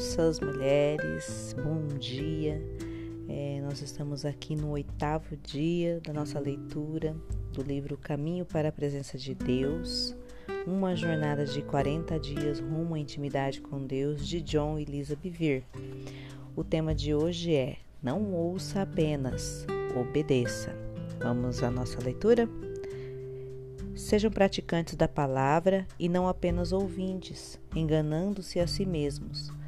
moças, mulheres, bom dia. É, nós estamos aqui no oitavo dia da nossa leitura do livro Caminho para a Presença de Deus, uma jornada de 40 dias rumo à intimidade com Deus, de John e Lisa Bivir. O tema de hoje é Não ouça apenas, obedeça. Vamos à nossa leitura? Sejam praticantes da palavra e não apenas ouvintes, enganando-se a si mesmos.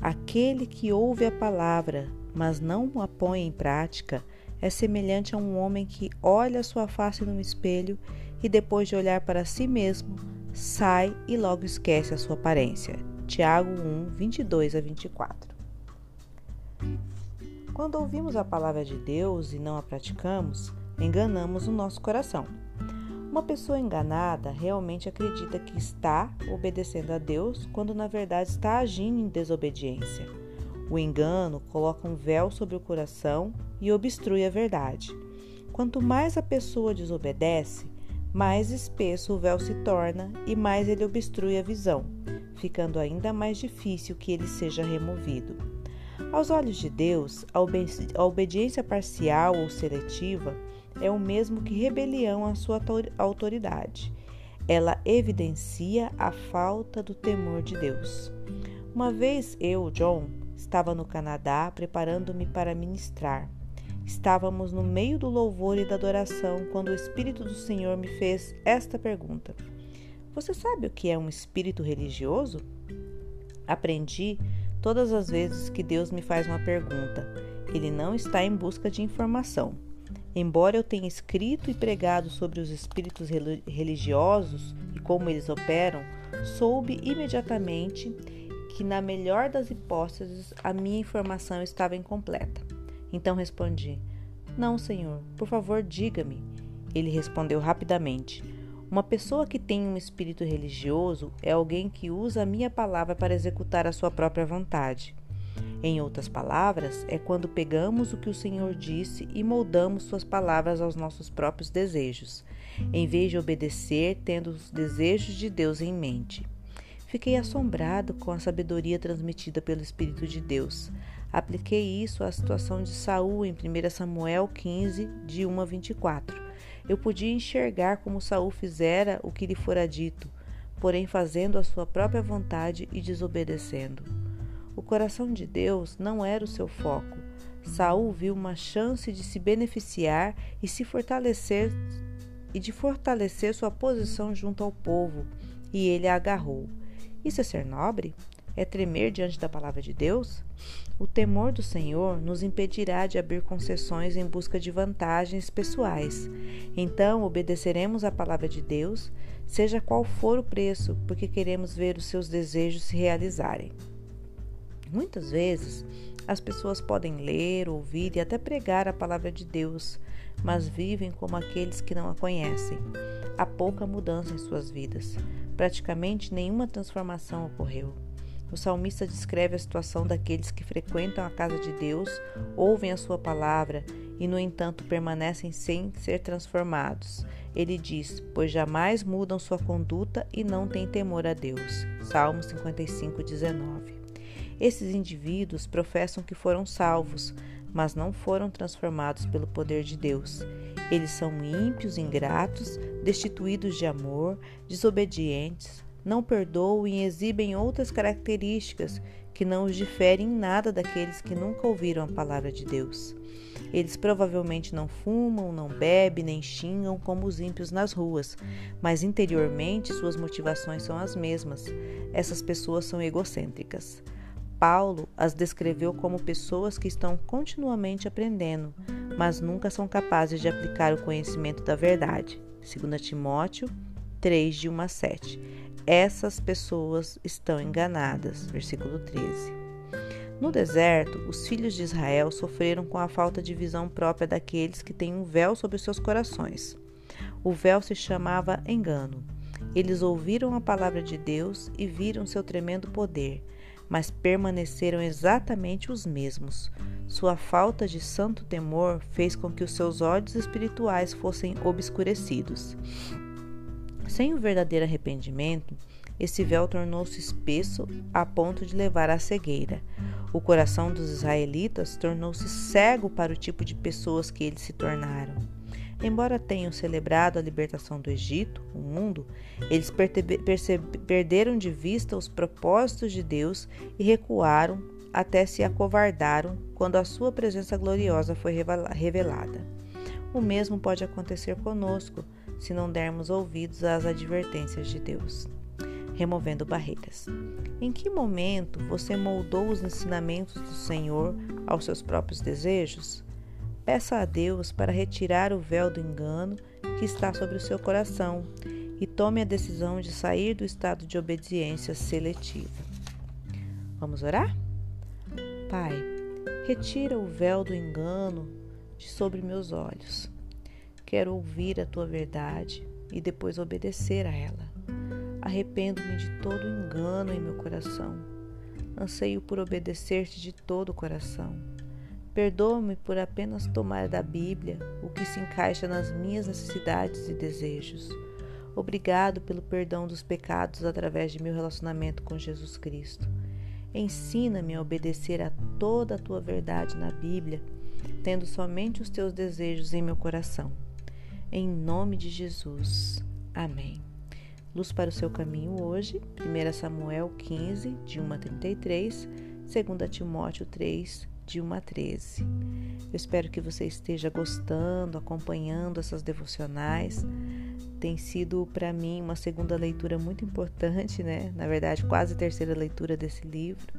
Aquele que ouve a palavra, mas não a põe em prática, é semelhante a um homem que olha sua face no espelho e, depois de olhar para si mesmo, sai e logo esquece a sua aparência. Tiago 1, 22 a 24. Quando ouvimos a palavra de Deus e não a praticamos, enganamos o nosso coração. Uma pessoa enganada realmente acredita que está obedecendo a Deus quando na verdade está agindo em desobediência. O engano coloca um véu sobre o coração e obstrui a verdade. Quanto mais a pessoa desobedece, mais espesso o véu se torna e mais ele obstrui a visão, ficando ainda mais difícil que ele seja removido. Aos olhos de Deus, a obediência parcial ou seletiva é o mesmo que rebelião à sua autoridade. Ela evidencia a falta do temor de Deus. Uma vez eu, John, estava no Canadá preparando-me para ministrar. Estávamos no meio do louvor e da adoração quando o Espírito do Senhor me fez esta pergunta: Você sabe o que é um espírito religioso? Aprendi todas as vezes que Deus me faz uma pergunta. Ele não está em busca de informação. Embora eu tenha escrito e pregado sobre os espíritos religiosos e como eles operam, soube imediatamente que, na melhor das hipóteses, a minha informação estava incompleta. Então respondi: Não, senhor, por favor, diga-me. Ele respondeu rapidamente: Uma pessoa que tem um espírito religioso é alguém que usa a minha palavra para executar a sua própria vontade. Em outras palavras, é quando pegamos o que o Senhor disse e moldamos suas palavras aos nossos próprios desejos, em vez de obedecer tendo os desejos de Deus em mente. Fiquei assombrado com a sabedoria transmitida pelo Espírito de Deus. Apliquei isso à situação de Saul em 1 Samuel 15, de 1 a 24. Eu podia enxergar como Saul fizera o que lhe fora dito, porém fazendo a sua própria vontade e desobedecendo. O coração de Deus não era o seu foco. Saul viu uma chance de se beneficiar e se fortalecer e de fortalecer sua posição junto ao povo, e ele a agarrou. Isso é ser nobre? É tremer diante da palavra de Deus? O temor do Senhor nos impedirá de abrir concessões em busca de vantagens pessoais. Então, obedeceremos à palavra de Deus, seja qual for o preço, porque queremos ver os seus desejos se realizarem. Muitas vezes, as pessoas podem ler, ouvir e até pregar a palavra de Deus, mas vivem como aqueles que não a conhecem. Há pouca mudança em suas vidas. Praticamente nenhuma transformação ocorreu. O salmista descreve a situação daqueles que frequentam a casa de Deus, ouvem a sua palavra e, no entanto, permanecem sem ser transformados. Ele diz: Pois jamais mudam sua conduta e não têm temor a Deus. Salmo 55, 19. Esses indivíduos professam que foram salvos, mas não foram transformados pelo poder de Deus. Eles são ímpios, ingratos, destituídos de amor, desobedientes, não perdoam e exibem outras características que não os diferem em nada daqueles que nunca ouviram a palavra de Deus. Eles provavelmente não fumam, não bebem, nem xingam como os ímpios nas ruas, mas interiormente suas motivações são as mesmas. Essas pessoas são egocêntricas. Paulo as descreveu como pessoas que estão continuamente aprendendo, mas nunca são capazes de aplicar o conhecimento da verdade. 2 Timóteo 3, de 1 a 7. Essas pessoas estão enganadas. Versículo 13. No deserto, os filhos de Israel sofreram com a falta de visão própria daqueles que têm um véu sobre seus corações. O véu se chamava engano. Eles ouviram a palavra de Deus e viram seu tremendo poder mas permaneceram exatamente os mesmos. Sua falta de santo temor fez com que os seus olhos espirituais fossem obscurecidos. Sem o verdadeiro arrependimento, esse véu tornou-se espesso a ponto de levar à cegueira. O coração dos israelitas tornou-se cego para o tipo de pessoas que eles se tornaram. Embora tenham celebrado a libertação do Egito, o mundo, eles perderam de vista os propósitos de Deus e recuaram até se acovardaram quando a sua presença gloriosa foi revelada. O mesmo pode acontecer conosco se não dermos ouvidos às advertências de Deus. Removendo barreiras. Em que momento você moldou os ensinamentos do Senhor aos seus próprios desejos? Peça a Deus para retirar o véu do engano que está sobre o seu coração e tome a decisão de sair do estado de obediência seletiva. Vamos orar? Pai, retira o véu do engano de sobre meus olhos. Quero ouvir a tua verdade e depois obedecer a ela. Arrependo-me de todo engano em meu coração. Anseio por obedecer-te de todo o coração Perdoa-me por apenas tomar da Bíblia o que se encaixa nas minhas necessidades e desejos. Obrigado pelo perdão dos pecados através de meu relacionamento com Jesus Cristo. Ensina-me a obedecer a toda a tua verdade na Bíblia, tendo somente os teus desejos em meu coração. Em nome de Jesus. Amém. Luz para o seu caminho hoje, 1 Samuel 15, de 1 a 33, 2 Timóteo 3, de 1 a 13. Eu espero que você esteja gostando, acompanhando essas devocionais. Tem sido para mim uma segunda leitura muito importante, né? Na verdade, quase terceira leitura desse livro.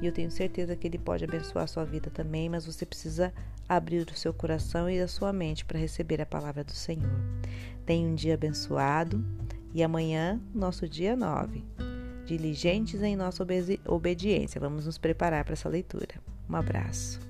E eu tenho certeza que ele pode abençoar a sua vida também, mas você precisa abrir o seu coração e a sua mente para receber a palavra do Senhor. Tenha um dia abençoado e amanhã, nosso dia 9. Diligentes em nossa obediência. Vamos nos preparar para essa leitura. Um abraço.